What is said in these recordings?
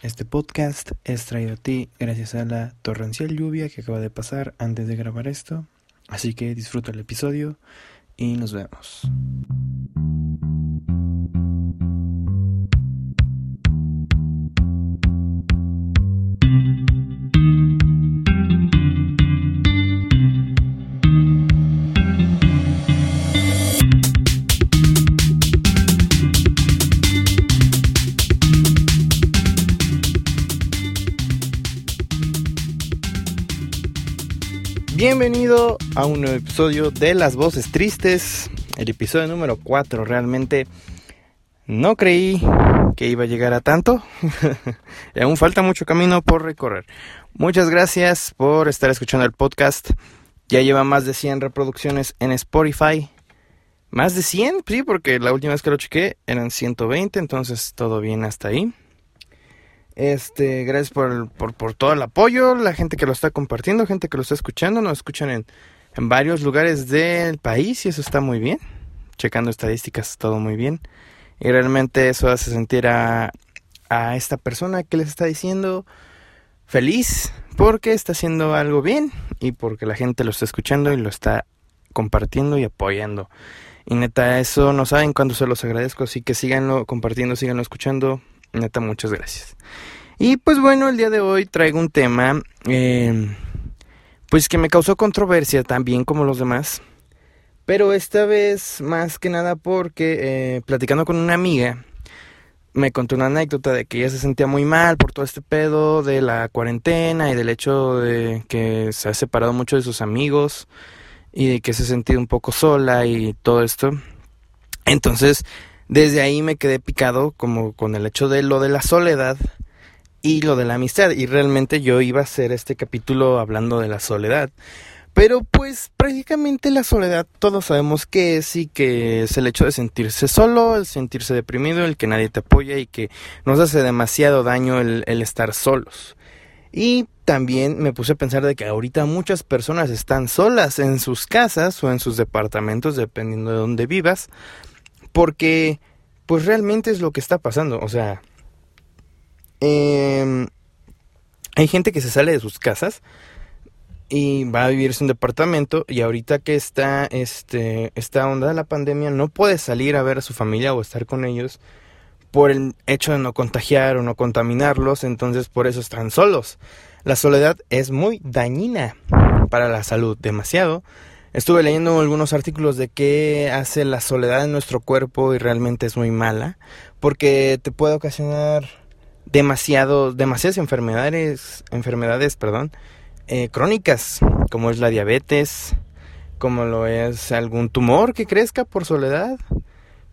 Este podcast es traído a ti gracias a la torrencial lluvia que acaba de pasar antes de grabar esto. Así que disfruta el episodio y nos vemos. A un nuevo episodio de Las Voces Tristes, el episodio número 4. Realmente no creí que iba a llegar a tanto. y aún falta mucho camino por recorrer. Muchas gracias por estar escuchando el podcast. Ya lleva más de 100 reproducciones en Spotify. Más de 100, sí, porque la última vez que lo chequé eran 120, entonces todo bien hasta ahí. Este, gracias por, por, todo el apoyo, la gente que lo está compartiendo, gente que lo está escuchando, nos escuchan en, en varios lugares del país y eso está muy bien. Checando estadísticas, todo muy bien. Y realmente eso hace sentir a, a esta persona que les está diciendo feliz porque está haciendo algo bien y porque la gente lo está escuchando y lo está compartiendo y apoyando. Y neta, eso no saben cuándo se los agradezco, así que síganlo compartiendo, síganlo escuchando. Neta, muchas gracias. Y pues bueno, el día de hoy traigo un tema, eh, pues que me causó controversia también como los demás. Pero esta vez más que nada porque eh, platicando con una amiga, me contó una anécdota de que ella se sentía muy mal por todo este pedo de la cuarentena y del hecho de que se ha separado mucho de sus amigos y de que se ha sentido un poco sola y todo esto. Entonces, desde ahí me quedé picado como con el hecho de lo de la soledad y lo de la amistad. Y realmente yo iba a hacer este capítulo hablando de la soledad. Pero pues prácticamente la soledad todos sabemos que es y que es el hecho de sentirse solo, el sentirse deprimido, el que nadie te apoya y que nos hace demasiado daño el, el estar solos. Y también me puse a pensar de que ahorita muchas personas están solas en sus casas o en sus departamentos, dependiendo de dónde vivas, porque, pues realmente es lo que está pasando. O sea, eh, hay gente que se sale de sus casas y va a vivirse un departamento y ahorita que está este esta onda de la pandemia no puede salir a ver a su familia o estar con ellos por el hecho de no contagiar o no contaminarlos, entonces por eso están solos. La soledad es muy dañina para la salud, demasiado. Estuve leyendo algunos artículos de qué hace la soledad en nuestro cuerpo y realmente es muy mala, porque te puede ocasionar demasiado, demasiadas enfermedades, enfermedades, perdón, eh, crónicas, como es la diabetes, como lo es algún tumor que crezca por soledad,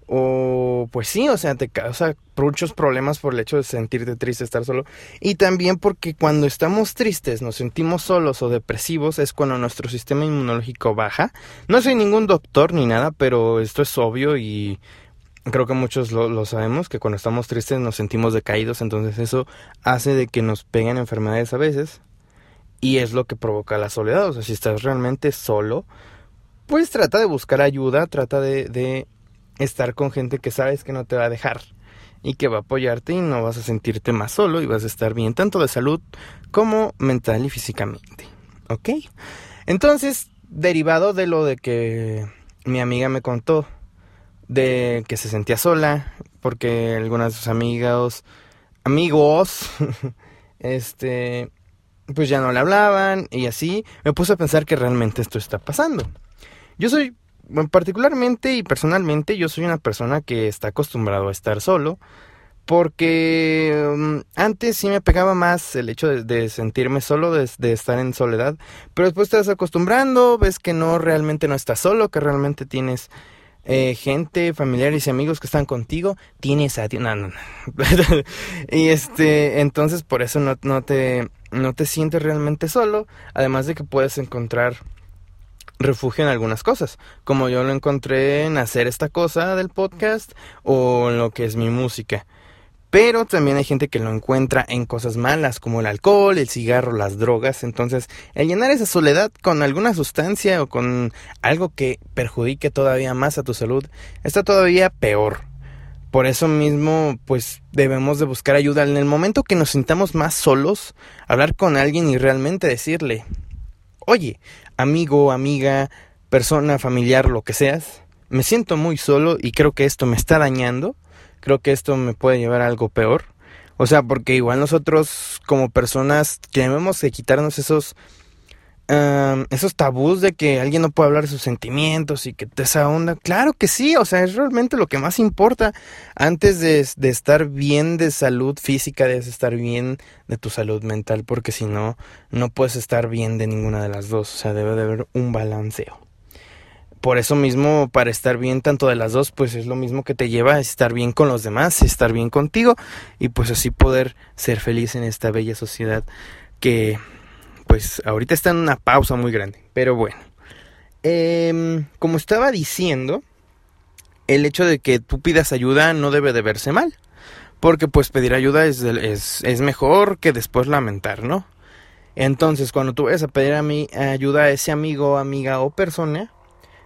o pues sí, o sea, te causa muchos problemas por el hecho de sentirte triste, estar solo. Y también porque cuando estamos tristes, nos sentimos solos o depresivos, es cuando nuestro sistema inmunológico baja. No soy ningún doctor ni nada, pero esto es obvio y creo que muchos lo, lo sabemos, que cuando estamos tristes nos sentimos decaídos, entonces eso hace de que nos peguen enfermedades a veces. Y es lo que provoca la soledad. O sea, si estás realmente solo, pues trata de buscar ayuda, trata de, de estar con gente que sabes que no te va a dejar y que va a apoyarte y no vas a sentirte más solo y vas a estar bien tanto de salud como mental y físicamente. ¿Ok? Entonces, derivado de lo de que mi amiga me contó de que se sentía sola porque algunas de sus amigos amigos este pues ya no le hablaban y así me puse a pensar que realmente esto está pasando. Yo soy particularmente y personalmente yo soy una persona que está acostumbrado a estar solo porque mm, antes sí me pegaba más el hecho de, sentirme solo, de, estar en soledad, pero después te vas acostumbrando, ves que no realmente no estás solo, que realmente tienes eh, gente, familiares y amigos que están contigo, tienes a ti, no, no, no. y este, entonces por eso no, no te, no te sientes realmente solo, además de que puedes encontrar refugio en algunas cosas, como yo lo encontré en hacer esta cosa del podcast o en lo que es mi música. Pero también hay gente que lo encuentra en cosas malas como el alcohol, el cigarro, las drogas. Entonces, el llenar esa soledad con alguna sustancia o con algo que perjudique todavía más a tu salud está todavía peor. por eso mismo, pues debemos de buscar ayuda. En el momento que nos sintamos más solos, hablar con alguien y realmente decirle, oye, amigo, amiga, persona, familiar, lo que seas, me siento muy solo y creo que esto me está dañando, creo que esto me puede llevar a algo peor. O sea, porque igual nosotros como personas debemos de quitarnos esos esos tabús de que alguien no puede hablar de sus sentimientos y que te esa onda. Claro que sí, o sea, es realmente lo que más importa antes de, de estar bien de salud física, debes estar bien de tu salud mental, porque si no, no puedes estar bien de ninguna de las dos, o sea, debe de haber un balanceo. Por eso mismo, para estar bien tanto de las dos, pues es lo mismo que te lleva a estar bien con los demás, estar bien contigo y pues así poder ser feliz en esta bella sociedad que pues ahorita está en una pausa muy grande. Pero bueno, em, como estaba diciendo, el hecho de que tú pidas ayuda no debe de verse mal. Porque pues pedir ayuda es, es, mejor que después lamentar, ¿no? Entonces, cuando tú vayas a pedir a mí ayuda a ese amigo, amiga o persona,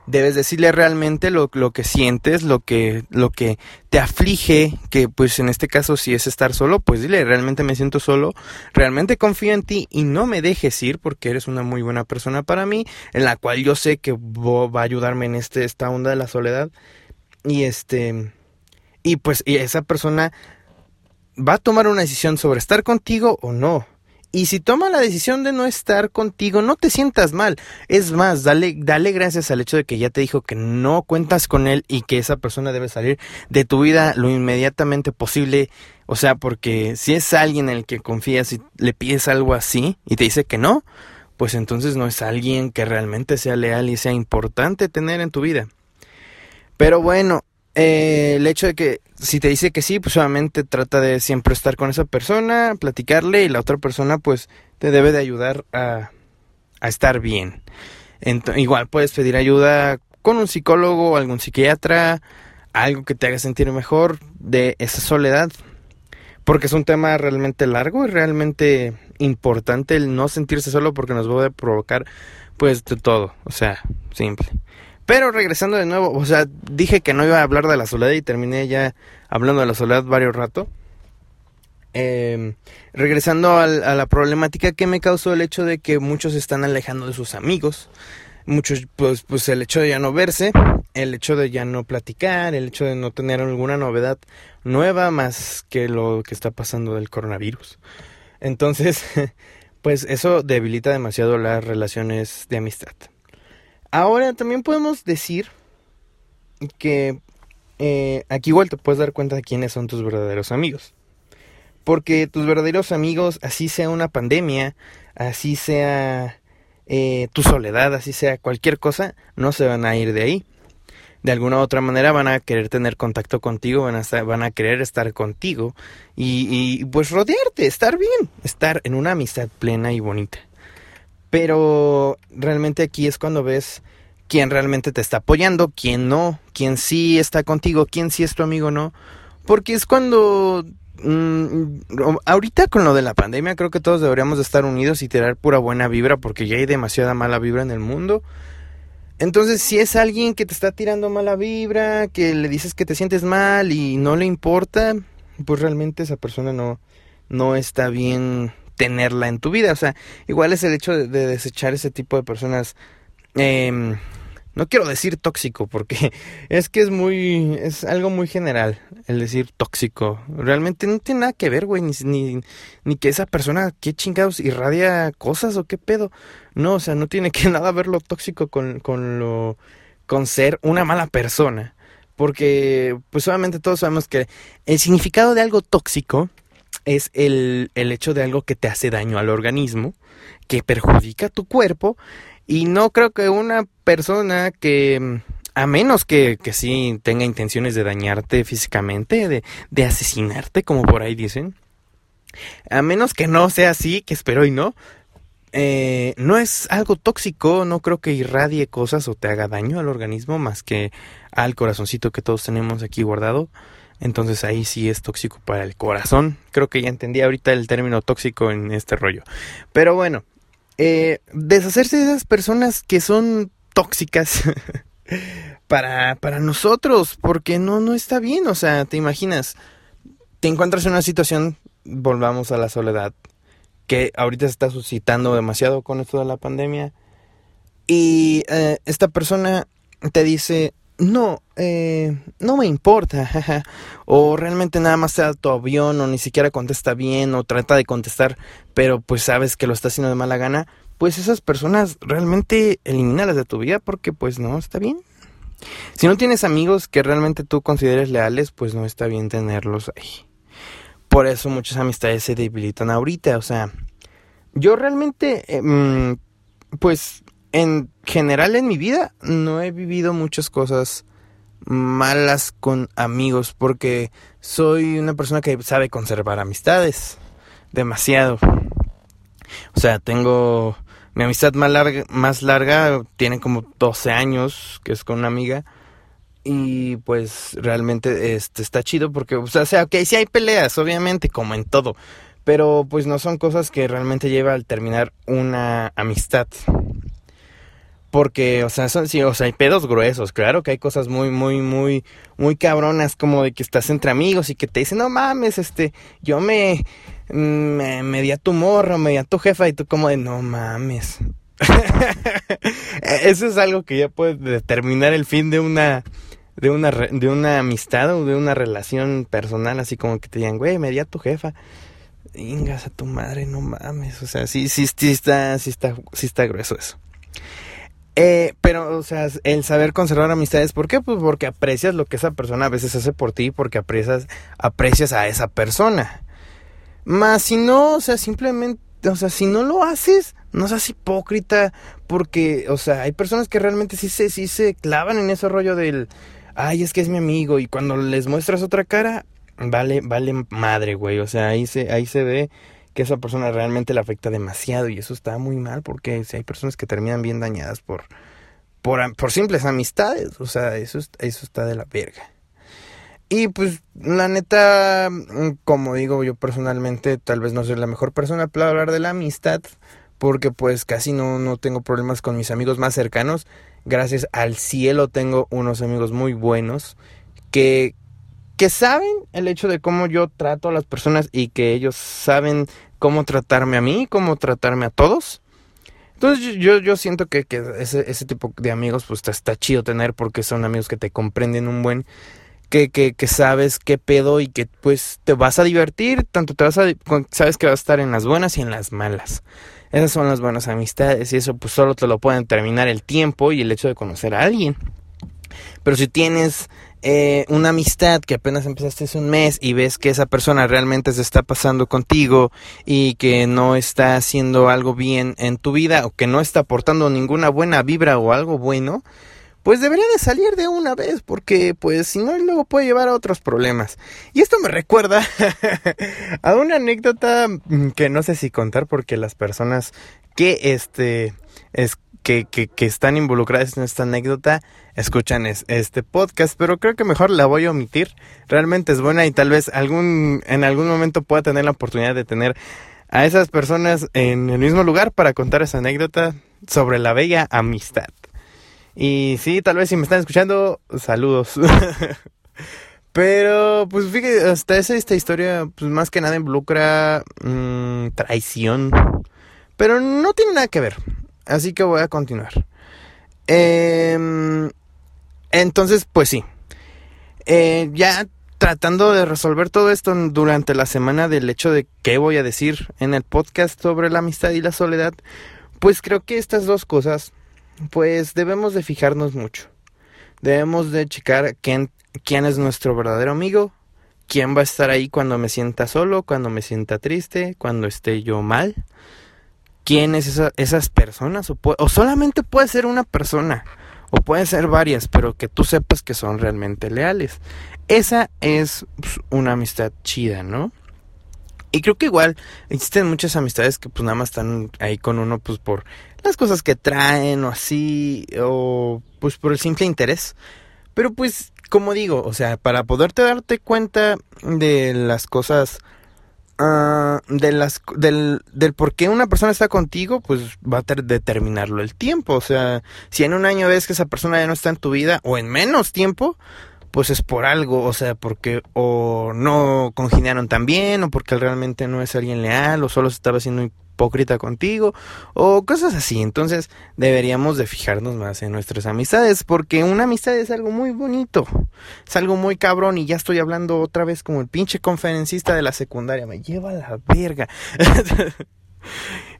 debes decirle realmente lo, lo, que sientes, lo que, lo que te aflige, que pues en este caso si es estar solo, pues dile, realmente me siento solo, realmente confío en ti y no me dejes ir porque eres una muy buena persona para mí, en la cual yo sé que va a ayudarme en este, esta onda de la soledad. Y este, y pues y esa persona va a tomar una decisión sobre estar contigo o no. Y si toma la decisión de no estar contigo, no te sientas mal. Es más, dale, dale gracias al hecho de que ya te dijo que no cuentas con él y que esa persona debe salir de tu vida lo inmediatamente posible. O sea, porque si es alguien en el que confías y le pides algo así y te dice que no, pues entonces no es alguien que realmente sea leal y sea importante tener en tu vida. Pero bueno, eh, el hecho de que si te dice que sí, pues solamente trata de siempre estar con esa persona, platicarle y la otra persona pues te debe de ayudar a, a estar bien. igual puedes pedir ayuda con un psicólogo, algún psiquiatra, algo que te haga sentir mejor de esa soledad. Porque es un tema realmente largo y realmente importante el no sentirse solo porque nos va a provocar pues de todo, o sea, simple. Pero regresando de nuevo, o sea, dije que no iba a hablar de la soledad y terminé ya hablando de la soledad varios rato. Em, regresando a, la problemática que me causó el hecho de que muchos están alejando de sus amigos. Muchos, pues, pues el hecho de ya no verse, el hecho de ya no platicar, el hecho de no tener alguna novedad nueva más que lo que está pasando del coronavirus. Entonces, pues eso debilita demasiado las relaciones de amistad. Ahora también podemos decir que eh, aquí igual te puedes dar cuenta de quiénes son tus verdaderos amigos. Porque tus verdaderos amigos, así sea una pandemia, así sea eh, tu soledad, así sea cualquier cosa, no se van a ir de ahí. De alguna u otra manera van a querer tener contacto contigo, van a, van a querer estar contigo y pues rodearte, estar bien, estar en una amistad plena y bonita. Pero realmente aquí es cuando ves quién realmente te está apoyando, quién no, quién sí está contigo, quién sí es tu amigo no. Porque es cuando... Mm, ahorita con lo de la pandemia creo que todos deberíamos de estar unidos y tirar pura buena vibra porque ya hay demasiada mala vibra en el mundo. Entonces, si es alguien que te está tirando mala vibra, que le dices que te sientes mal y no le importa, pues realmente esa persona no, no está bien tenerla en tu vida. O sea, igual es el hecho de, desechar ese tipo de personas. Em, no quiero decir tóxico porque es que es muy es algo muy general el decir tóxico realmente no tiene nada que ver güey ni, ni, que esa persona qué chingados irradia cosas o qué pedo no o sea no tiene que nada ver lo tóxico con, con lo con ser una mala persona porque pues obviamente todos sabemos que el significado de algo tóxico es el, el hecho de algo que te hace daño al organismo, que perjudica tu cuerpo, y no creo que una persona que, a menos que, que sí tenga intenciones de dañarte físicamente, de, de asesinarte, como por ahí dicen, a menos que no sea así, que espero y no, eh, no es algo tóxico, no creo que irradie cosas o te haga daño al organismo más que al corazoncito que todos tenemos aquí guardado. Entonces ahí sí es tóxico para el corazón. Creo que ya entendí ahorita el término tóxico en este rollo. Pero bueno, eh, deshacerse de esas personas que son tóxicas. para, para nosotros, porque no, no está bien, o sea, te imaginas, te encuentras en una situación, volvamos a la soledad, que ahorita se está suscitando demasiado con esto de la pandemia, y eh, esta persona te dice, no, eh, no me importa, o realmente nada más sea tu avión, o ni siquiera contesta bien, o trata de contestar, pero pues sabes que lo está haciendo de mala gana, pues esas personas realmente elimínalas de tu vida porque pues no está bien. Si no tienes amigos que realmente tú consideres leales, pues no está bien tenerlos ahí. Por eso muchas amistades se debilitan ahorita. O sea, yo realmente, em, pues en general en mi vida no he vivido muchas cosas malas con amigos porque soy una persona que sabe conservar amistades demasiado. O sea, tengo mi amistad más larga, más larga tiene como 12 años, que es con una amiga. Y pues realmente este, está chido porque, o sea, ok, sí hay peleas, obviamente, como en todo. Pero pues no son cosas que realmente lleva al terminar una amistad. Porque, o sea, son, sí, o sea, hay pedos gruesos, claro que hay cosas muy, muy, muy, muy cabronas como de que estás entre amigos y que te dicen, no mames, este, yo me, me, me di a tu morro, me di a tu jefa y tú como de no mames. Eso es algo que ya puede determinar el fin de una de una de una amistad o de una relación personal, así como que te digan, güey, me di a tu jefa. Ingas a tu madre, no mames. O sea, sí, sí, sí está, sí está, sí está grueso eso. Eh, pero, o sea, el saber conservar amistades, ¿por qué? Pues porque aprecias lo que esa persona a veces hace por ti, porque aprecias, aprecias a esa persona. Más si no, o sea, simplemente, o sea, si no lo haces, no seas hipócrita, porque, o sea, hay personas que realmente sí se, sí se clavan en ese rollo del, ay, es que es mi amigo, y cuando les muestras otra cara, vale, vale madre, güey, o sea, ahí se, ahí se ve que esa persona realmente le afecta demasiado, y eso está muy mal, porque si hay personas que terminan bien dañadas por, por, por simples amistades, o sea, eso, eso está de la verga. Y pues la neta, mm, como digo yo personalmente, tal vez no soy la mejor persona para hablar de la amistad, porque pues casi no, no tengo problemas con mis amigos más cercanos. Gracias al cielo tengo unos amigos muy buenos que, que saben el hecho de cómo yo trato a las personas y que ellos saben cómo tratarme a mí, cómo tratarme a todos. Entonces yo, yo siento que, que ese, ese tipo de amigos pues está, chido tener porque son amigos que te comprenden un buen que, que, que, sabes qué pedo y que pues te vas a divertir, tanto te vas a, sabes que vas a estar en las buenas y en las malas. Esas son las buenas amistades y eso pues solo te lo pueden terminar el tiempo y el hecho de conocer a alguien. Pero si tienes eh, una amistad que apenas empezaste hace un mes y ves que esa persona realmente se está pasando contigo y que no está haciendo algo bien en tu vida o que no está aportando ninguna buena vibra o algo bueno, pues debería de salir de una vez, porque pues si no luego puede llevar a otros problemas. Y esto me recuerda a una anécdota mm, que no sé si contar porque las personas que este es que, que, están involucradas en esta anécdota escuchan este podcast, pero creo que mejor la voy a omitir. Realmente es buena y tal vez algún en algún momento pueda tener la oportunidad de tener a esas personas en el mismo lugar para contar esa anécdota sobre la bella amistad. Y sí, tal vez si me están escuchando, saludos. Pero, pues fíjate, hasta esa, esta historia, pues más que nada involucra mmm, traición. Pero no tiene nada que ver. Así que voy a continuar. Eh, entonces, pues sí. Eh, ya tratando de resolver todo esto durante la semana del hecho de qué voy a decir en el podcast sobre la amistad y la soledad, pues creo que estas dos cosas pues debemos de fijarnos mucho. Debemos de checar quién, quién es nuestro verdadero amigo, quién va a estar ahí cuando me sienta solo, cuando me sienta triste, cuando esté yo mal. ¿Quién es esa, esas personas? O, solamente puede ser una persona, o puede ser varias, pero que tú sepas que son realmente leales. Esa es pues, una amistad chida, ¿no? Y creo que igual existen muchas amistades que pues nada más están ahí con uno pues por las cosas que traen o así, o pues por el simple interés. Pero pues, como digo, o sea, para poderte darte cuenta de las cosas ah, de las, del, del por qué una persona está contigo, pues va a determinarlo el tiempo. O sea, si en un año ves que esa persona ya no está en tu vida, o en menos tiempo, pues es por algo, o sea, porque o no congeniaron tan bien, o porque realmente no es alguien leal, o solo se estaba haciendo hipócrita contigo, o cosas así. Entonces deberíamos de fijarnos más en nuestras amistades, porque una amistad es algo muy bonito, es algo muy cabrón, y ya estoy hablando otra vez como el pinche conferencista de la secundaria, me lleva la verga.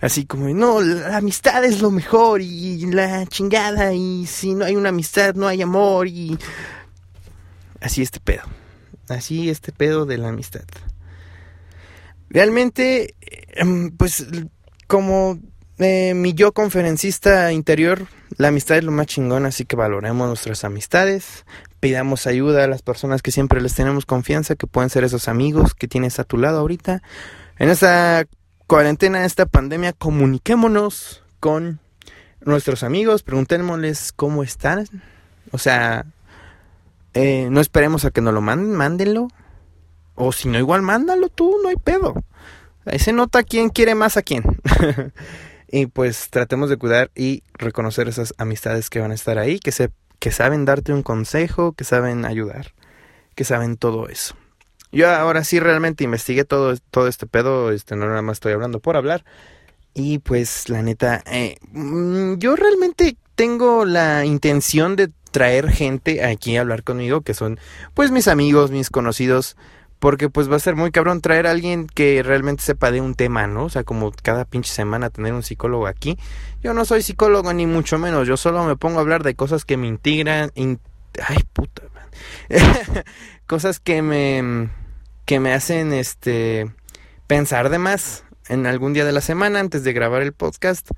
Así como, no, la amistad es lo mejor y la chingada y si no hay una amistad no hay amor y así este pedo. Así este pedo de la amistad. Realmente, em, pues como eh, mi yo conferencista interior, la amistad es lo más chingón, así que valoremos nuestras amistades, pidamos ayuda a las personas que siempre les tenemos confianza, que pueden ser esos amigos que tienes a tu lado ahorita. En esta cuarentena, esta pandemia, comuniquémonos con nuestros amigos, preguntémosles cómo están. O sea, eh, no esperemos a que nos lo manden, mándenlo. O si no, igual mándalo tú, no hay pedo. Ahí se nota quién quiere más a quién. y pues tratemos de cuidar y reconocer esas amistades que van a estar ahí, que, se, que saben darte un consejo, que saben ayudar, que saben todo eso. Yo ahora sí realmente investigué todo, todo este pedo, este, no nada más estoy hablando por hablar. Y pues la neta, eh, mm, yo realmente tengo la intención de traer gente aquí a hablar conmigo, que son pues mis amigos, mis conocidos, porque pues va a ser muy cabrón traer a alguien que realmente sepa de un tema, ¿no? O sea, como cada pinche semana tener un psicólogo aquí. Yo no soy psicólogo ni mucho menos, yo solo me pongo a hablar de cosas que me integran, ay puta, cosas que me que me hacen este pensar de más en algún día de la semana antes de grabar el podcast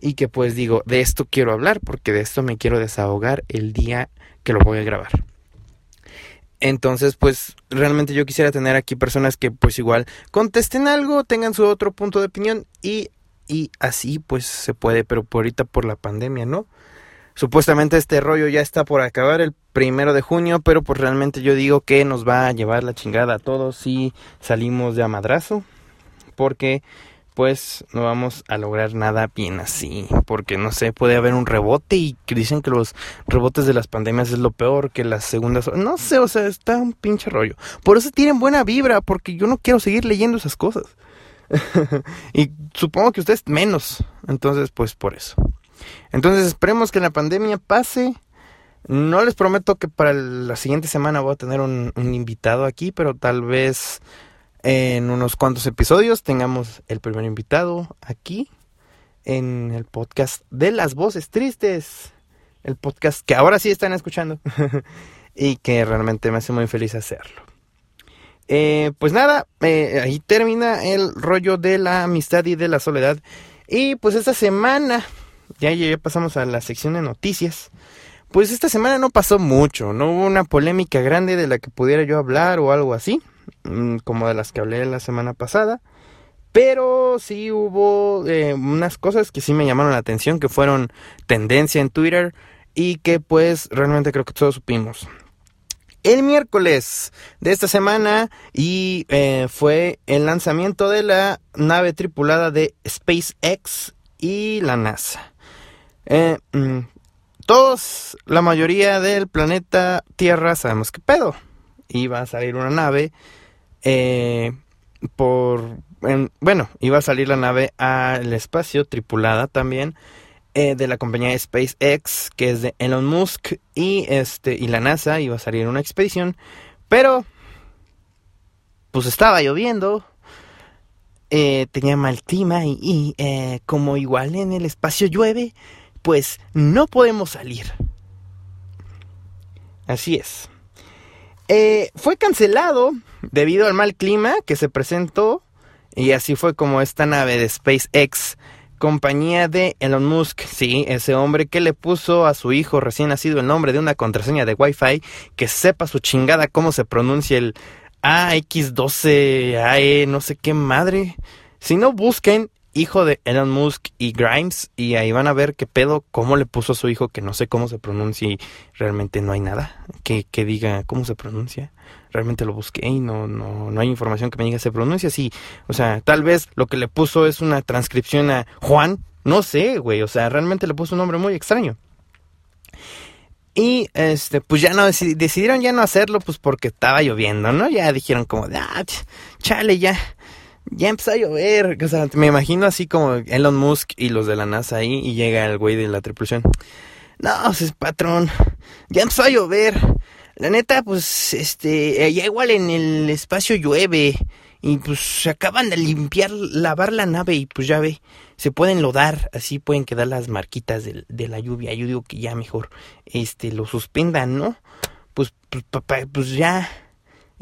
y que pues digo, de esto quiero hablar porque de esto me quiero desahogar el día que lo voy a grabar. Entonces, pues realmente yo quisiera tener aquí personas que pues igual contesten algo, tengan su otro punto de opinión y, y así pues se puede, pero por ahorita por la pandemia, ¿no? Supuestamente este rollo ya está por acabar el primero de junio, pero pues realmente yo digo que nos va a llevar la chingada a todos si salimos de amadrazo, porque pues no vamos a lograr nada bien así, porque no sé, puede haber un rebote y dicen que los rebotes de las pandemias es lo peor que las segundas, no sé, o sea, está un pinche rollo. Por eso tienen buena vibra, porque yo no quiero seguir leyendo esas cosas. y supongo que ustedes menos, entonces pues por eso. Entonces esperemos que la pandemia pase. No les prometo que para la siguiente semana voy a tener un, un invitado aquí, pero tal vez en unos cuantos episodios tengamos el primer invitado aquí en el podcast de las voces tristes. El podcast que ahora sí están escuchando y que realmente me hace muy feliz hacerlo. Eh, pues nada, eh, ahí termina el rollo de la amistad y de la soledad. Y pues esta semana, ya, ya pasamos a la sección de noticias. Pues esta semana no pasó mucho, no hubo una polémica grande de la que pudiera yo hablar o algo así. Mm, como de las que hablé la semana pasada. Pero sí hubo eh, unas cosas que sí me llamaron la atención, que fueron tendencia en Twitter y que pues realmente creo que todos supimos. El miércoles de esta semana y eh, fue el lanzamiento de la nave tripulada de SpaceX y la NASA. Eh, mm, todos, la mayoría del planeta Tierra sabemos que pedo. Iba a salir una nave eh, por bueno, iba a salir la nave al espacio tripulada también eh, de la compañía SpaceX, que es de Elon Musk y este y la NASA iba a salir en una expedición, pero pues estaba lloviendo, eh, tenía mal clima y, eh, como igual en el espacio llueve, pues no podemos salir. Así es. Eh, fue cancelado debido al mal clima que se presentó y así fue como esta nave de SpaceX, compañía de Elon Musk, sí, ese hombre que le puso a su hijo recién nacido el nombre de una contraseña de Wi-Fi, que sepa su chingada cómo se pronuncia el AX12AE, no sé qué madre. Si no busquen hijo de Elon Musk y Grimes y ahí van a ver qué pedo, cómo le puso a su hijo, que no sé cómo se pronuncia y realmente no hay nada que, que diga cómo se pronuncia. Realmente lo busqué y no, no, no hay información que me diga se pronuncia así. O sea, tal vez lo que le puso es una transcripción a Juan, no sé, güey, o sea, realmente le puso un nombre muy extraño. Y este, pues ya no decidieron ya no hacerlo, pues porque estaba lloviendo, ¿no? Ya dijeron como, ah, chale, ya, ya empezó a llover. O sea, me imagino así como Elon Musk y los de la NASA ahí y llega el güey de la tripulación. No, pues patrón, ya empezó a llover. La neta, pues, este, ya igual en el espacio llueve y pues se acaban de limpiar, lavar la nave y pues ya ve, se pueden lodar, así pueden quedar las marquitas de, de la lluvia. Yo digo que ya mejor, este, lo suspendan, ¿no? Pues, pues, pues ya,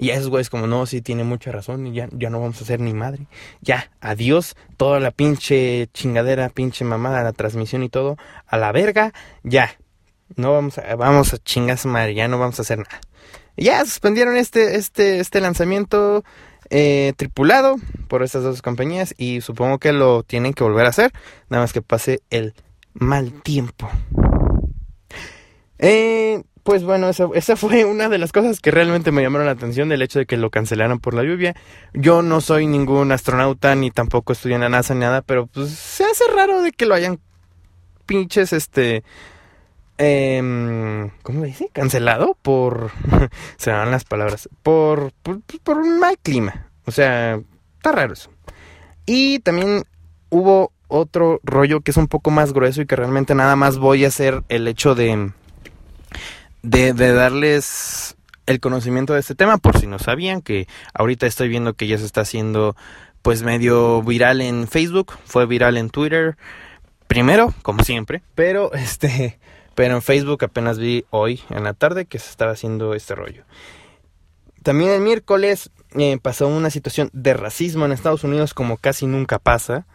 y a esos güeyes como, no, sí, tiene mucha razón y ya, ya no vamos a hacer ni madre. Ya, adiós, toda la pinche chingadera, pinche mamada, la transmisión y todo, a la verga, ya. No vamos a, vamos a chingar madre, ya no vamos a hacer nada. ya suspendieron este, este, este lanzamiento eh, tripulado por estas dos compañías y supongo que lo tienen que volver a hacer, nada más que pase el mal tiempo. Eh, pues bueno, esa, fue una de las cosas que realmente me llamaron la atención del hecho de que lo cancelaran por la lluvia. Yo no soy ningún astronauta ni tampoco estudié en la NASA ni nada, pero pues se hace raro de que lo hayan pinches, este... Eh, ¿Cómo dice? Cancelado por... se dan las palabras. Por, por, por un mal clima. O sea, está raro eso. Y también hubo otro rollo que es un poco más grueso y que realmente nada más voy a hacer el hecho de de, darles el conocimiento de este tema, por si no sabían, que ahorita estoy viendo que ya se está haciendo pues medio viral en Facebook, fue viral en Twitter, primero, como siempre, pero este, pero en Facebook apenas vi hoy en la tarde que se estaba haciendo este rollo. También el miércoles eh, pasó una situación de racismo en Estados Unidos como casi nunca pasa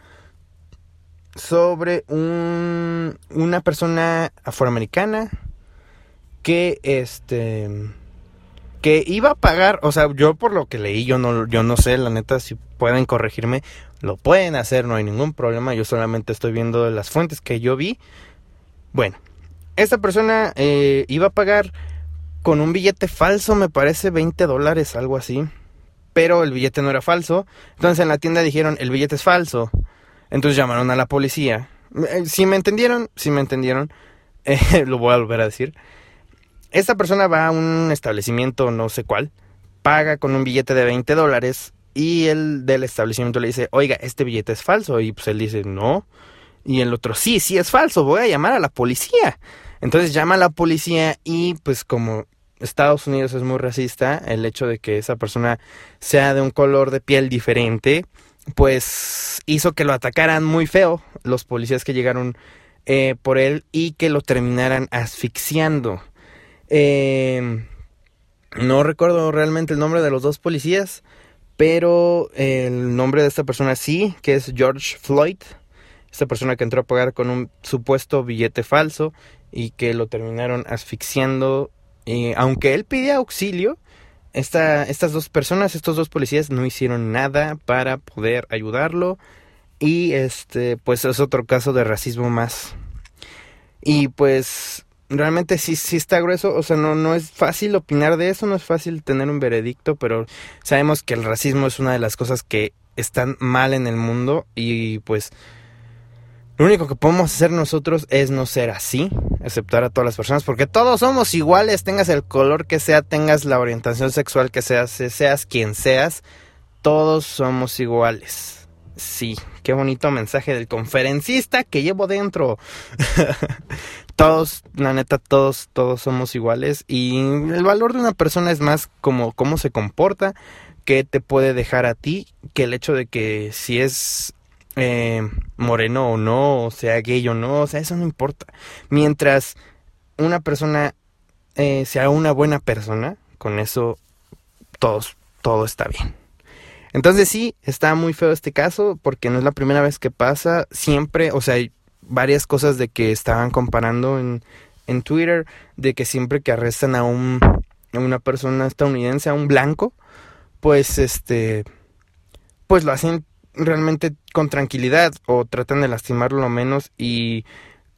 sobre un, una persona afroamericana que este que iba a pagar, o sea, yo por lo que leí, yo no yo no sé, la neta si pueden corregirme, lo pueden hacer, no hay ningún problema, yo solamente estoy viendo las fuentes que yo vi. Bueno, esta persona eh, iba a pagar con un billete falso, me parece 20 dólares, algo así. Pero el billete no era falso. Entonces en la tienda dijeron, el billete es falso. Entonces llamaron a la policía. Eh, si me entendieron, si me entendieron, eh, lo voy a volver a decir. Esta persona va a un establecimiento, no sé cuál, paga con un billete de 20 dólares y el del establecimiento le dice, oiga, este billete es falso. Y pues él dice, no. Y el otro, sí, sí es falso, voy a llamar a la policía. Entonces llama a la policía y pues como Estados Unidos es muy racista, el hecho de que esa persona sea de un color de piel diferente, pues hizo que lo atacaran muy feo los policías que llegaron eh, por él y que lo terminaran asfixiando. Eh, no recuerdo realmente el nombre de los dos policías, pero el nombre de esta persona sí, que es George Floyd. Esta persona que entró a pagar con un supuesto billete falso y que lo terminaron asfixiando. Y aunque él pide auxilio, esta, estas dos personas, estos dos policías no hicieron nada para poder ayudarlo. Y este, pues es otro caso de racismo más. Y pues realmente sí, sí está grueso, o sea, no, no es fácil opinar de eso, no es fácil tener un veredicto, pero sabemos que el racismo es una de las cosas que están mal en el mundo y pues lo único que podemos hacer nosotros es no ser así, aceptar a todas las personas, porque todos somos iguales, tengas el color que sea, tengas la orientación sexual que seas, seas quien seas, todos somos iguales. Sí, qué bonito mensaje del conferencista que llevo dentro. todos, la neta, todos, todos somos iguales y el valor de una persona es más como cómo se comporta, qué te puede dejar a ti, que el hecho de que si es eh, moreno o no, o sea gay o no, o sea, eso no importa. Mientras una persona eh, sea una buena persona, con eso todos, todo está bien. Entonces sí, está muy feo este caso porque no es la primera vez que pasa. Siempre, o sea, varias cosas de que estaban comparando en, en Twitter, de que siempre que arrestan a, un, a una persona estadounidense, a un blanco, pues este, pues lo hacen realmente con tranquilidad o tratan de lastimarlo lo menos y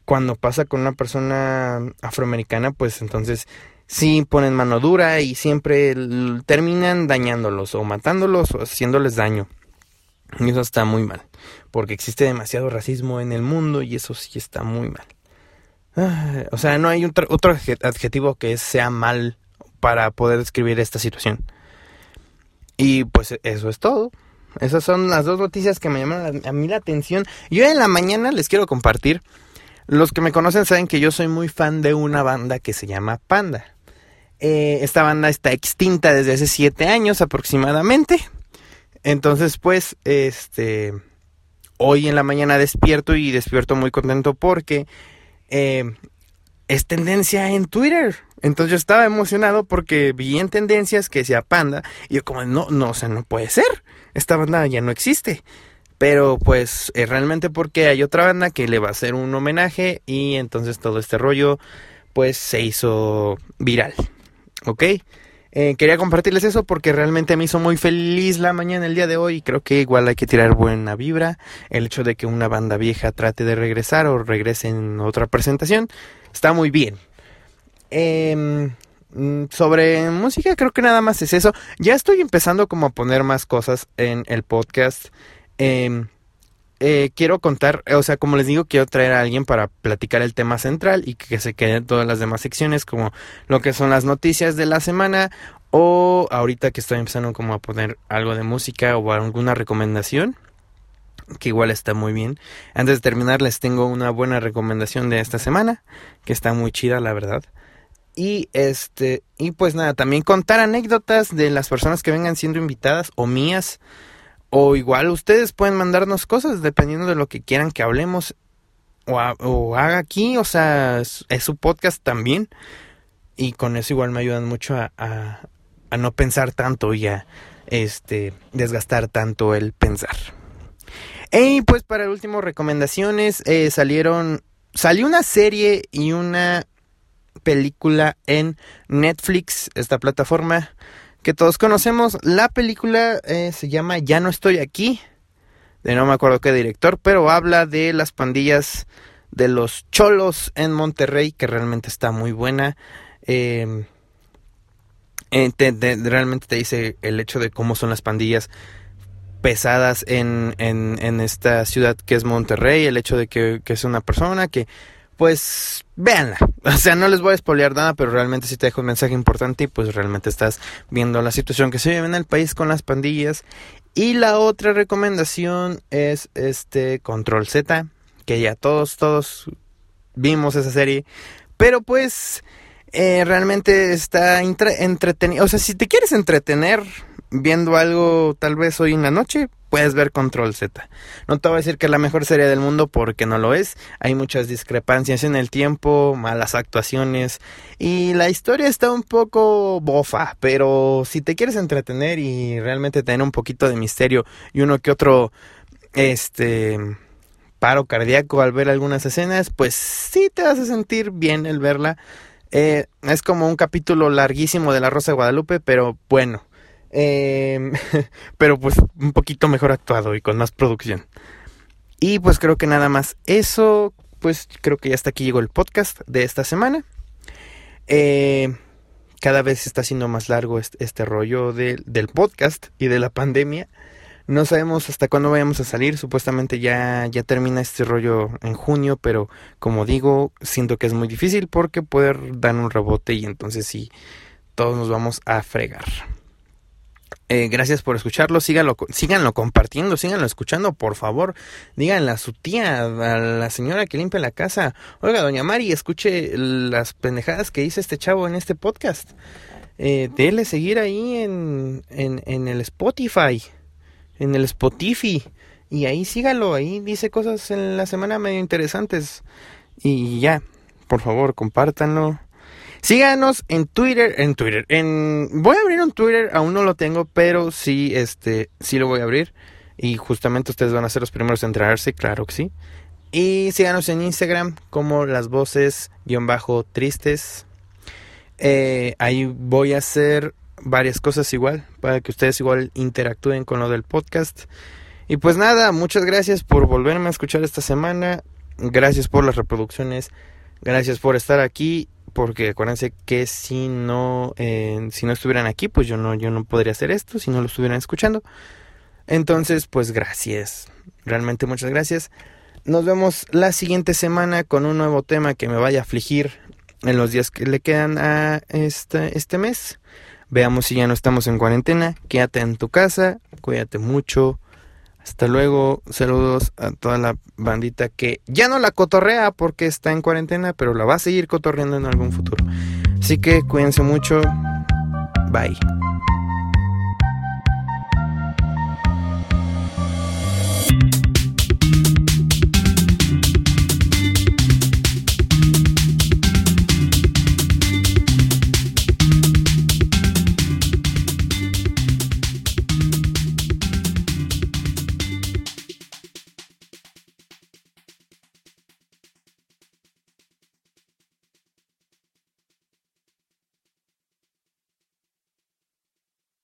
cuando pasa con una persona afroamericana, pues entonces sí ponen mano dura y siempre terminan dañándolos o matándolos o haciéndoles daño. Eso está muy mal, porque existe demasiado racismo en el mundo y eso sí está muy mal. Ah, o sea, no hay otro, adjetivo que sea mal para poder describir esta situación. Y pues eso es todo. Esas son las dos noticias que me llaman a mí la atención. Yo en la mañana les quiero compartir. Los que me conocen saben que yo soy muy fan de una banda que se llama Panda. Eh, esta banda está extinta desde hace siete años aproximadamente. Entonces, pues, este, hoy en la mañana despierto y despierto muy contento porque eh, es tendencia en Twitter. Entonces yo estaba emocionado porque vi en tendencias que decía Panda y yo como no, no, o sea, no puede ser. Esta banda ya no existe. Pero pues es realmente porque hay otra banda que le va a hacer un homenaje y entonces todo este rollo pues se hizo viral. ¿Ok? Eh, quería compartirles eso porque realmente me hizo muy feliz la mañana el día de hoy. Creo que igual hay que tirar buena vibra. El hecho de que una banda vieja trate de regresar o regrese en otra presentación está muy bien. Em, mm, sobre música creo que nada más es eso. Ya estoy empezando como a poner más cosas en el podcast. Em, eh, quiero contar, o sea, como les digo, quiero traer a alguien para platicar el tema central y que se queden todas las demás secciones, como lo que son las noticias de la semana, o ahorita que estoy empezando como a poner algo de música o alguna recomendación que igual está muy bien. Antes de terminar les tengo una buena recomendación de esta semana, que está muy chida la verdad. Y este, y pues nada, también contar anécdotas de las personas que vengan siendo invitadas o mías. O igual ustedes pueden mandarnos cosas dependiendo de lo que quieran que hablemos o, haga aquí. O sea, es, su podcast también. Y con eso igual me ayudan mucho a, no pensar tanto y a este, desgastar tanto el pensar. Y pues para el último recomendaciones eh, salieron salió una serie y una película en Netflix, esta plataforma que todos conocemos. La película eh, se llama Ya no estoy aquí, de no me acuerdo qué director, pero habla de las pandillas de los cholos en Monterrey, que realmente está muy buena. Em, eh, realmente te dice el hecho de cómo son las pandillas pesadas en, en, esta ciudad que es Monterrey, el hecho de que, es una persona que, pues, véanla. O sea, no les voy a spoilear nada, pero realmente sí te dejo un mensaje importante y pues realmente estás viendo la situación que se vive en el país con las pandillas. Y la otra recomendación es este Control Z, que ya todos, todos vimos esa serie. Pero pues... Eh, realmente está entretenido. O sea, si te quieres entretener viendo algo tal vez hoy en la noche, puedes ver Control Z. No te voy a decir que es la mejor serie del mundo porque no lo es. Hay muchas discrepancias en el tiempo, malas actuaciones y la historia está un poco bofa, pero si te quieres entretener y realmente tener un poquito de misterio y uno que otro este paro cardíaco al ver algunas escenas, pues sí te vas a sentir bien el verla. Eh, es como un capítulo larguísimo de La Rosa de Guadalupe, pero bueno, eh, pero pues un poquito mejor actuado y con más producción. Y pues creo que nada más eso. Pues creo que ya hasta aquí llegó el podcast de esta semana. Eh, cada vez está siendo más largo este, rollo del podcast y de la pandemia. No sabemos hasta cuándo vayamos a salir. Supuestamente ya, ya termina este rollo en junio, pero como digo, siento que es muy difícil porque poder dar un rebote y entonces sí, todos nos vamos a fregar. Eh, gracias por escucharlo, síganlo, compartiendo, síganlo escuchando, por favor. Díganle a su tía, a la señora que limpia la casa. Oiga, doña Mari, escuche las pendejadas que dice este chavo en este podcast. Eh, dele seguir ahí en, en, en el Spotify, en el Spotify. Y ahí sígalo, ahí dice cosas en la semana medio interesantes. Y ya, por favor, compártanlo Síganos en Twitter, en Twitter, en voy a abrir un Twitter, aún no lo tengo, pero sí este sí lo voy a abrir y justamente ustedes van a ser los primeros en enterarse, claro que sí. Y síganos en Instagram como las voces guion bajo tristes. Eh, ahí voy a hacer varias cosas igual para que ustedes igual interactúen con lo del podcast. Y pues nada, muchas gracias por volverme a escuchar esta semana. Gracias por las reproducciones. Gracias por estar aquí. Porque acuérdense que si no, eh, si no estuvieran aquí, pues yo no, yo no podría hacer esto si no lo estuvieran escuchando. Entonces, pues gracias. Realmente muchas gracias. Nos vemos la siguiente semana con un nuevo tema que me vaya a afligir en los días que le quedan a este, este mes. Veamos si ya no estamos en cuarentena. Quédate en tu casa, cuídate mucho. Hasta luego, saludos a toda la bandita que ya no la cotorrea porque está en cuarentena, pero la va a seguir cotorreando en algún futuro. Así que cuídense mucho. Bye.